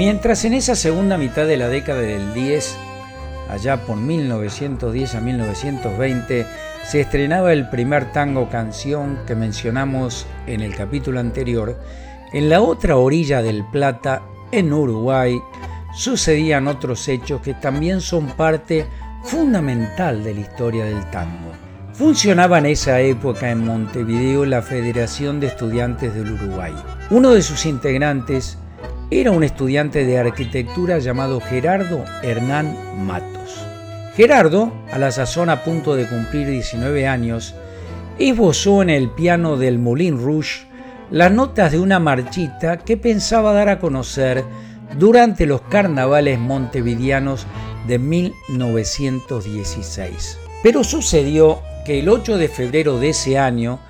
Mientras en esa segunda mitad de la década del 10, allá por 1910 a 1920, se estrenaba el primer tango canción que mencionamos en el capítulo anterior, en la otra orilla del Plata, en Uruguay, sucedían otros hechos que también son parte fundamental de la historia del tango. Funcionaba en esa época en Montevideo la Federación de Estudiantes del Uruguay. Uno de sus integrantes era un estudiante de arquitectura llamado Gerardo Hernán Matos. Gerardo, a la sazón a punto de cumplir 19 años, esbozó en el piano del Moulin Rouge las notas de una marchita que pensaba dar a conocer durante los carnavales montevideanos de 1916. Pero sucedió que el 8 de febrero de ese año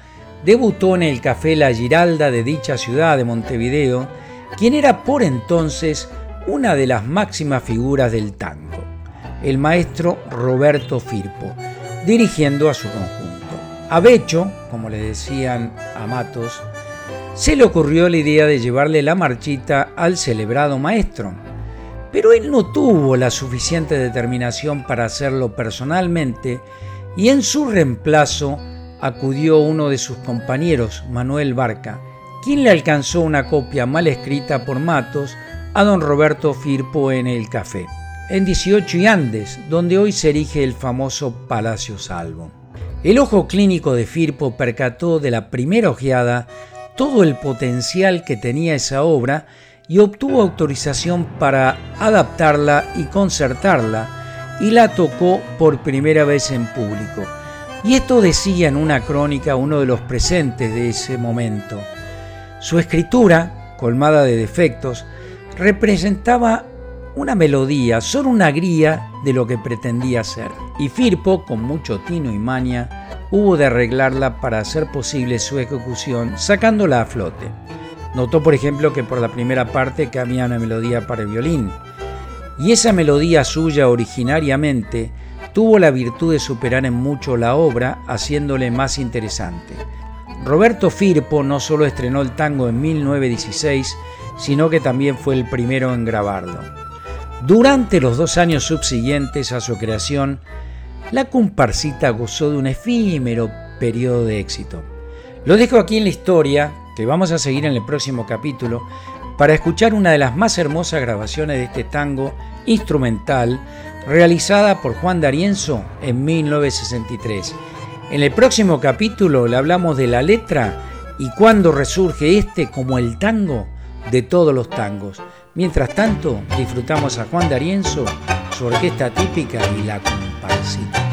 debutó en el Café La Giralda de dicha ciudad de Montevideo, quien era por entonces una de las máximas figuras del tango, el maestro Roberto Firpo, dirigiendo a su conjunto. A Becho, como le decían a Matos, se le ocurrió la idea de llevarle la marchita al celebrado maestro. Pero él no tuvo la suficiente determinación para hacerlo personalmente y en su reemplazo acudió uno de sus compañeros, Manuel Barca, quien le alcanzó una copia mal escrita por Matos a don Roberto Firpo en el café, en 18 y Andes, donde hoy se erige el famoso Palacio Salvo. El ojo clínico de Firpo percató de la primera ojeada todo el potencial que tenía esa obra y obtuvo autorización para adaptarla y concertarla y la tocó por primera vez en público. Y esto decía en una crónica uno de los presentes de ese momento. Su escritura, colmada de defectos, representaba una melodía, solo una guía de lo que pretendía ser. Y Firpo, con mucho tino y maña, hubo de arreglarla para hacer posible su ejecución sacándola a flote. Notó, por ejemplo, que por la primera parte cabía una melodía para el violín, y esa melodía suya originariamente tuvo la virtud de superar en mucho la obra, haciéndole más interesante. Roberto Firpo no solo estrenó el tango en 1916, sino que también fue el primero en grabarlo. Durante los dos años subsiguientes a su creación, la comparsita gozó de un efímero periodo de éxito. Lo dejo aquí en la historia, que vamos a seguir en el próximo capítulo, para escuchar una de las más hermosas grabaciones de este tango instrumental realizada por Juan D'Arienzo en 1963. En el próximo capítulo le hablamos de la letra y cuándo resurge este como el tango de todos los tangos. Mientras tanto, disfrutamos a Juan D'Arienzo, su orquesta típica y la comparsita.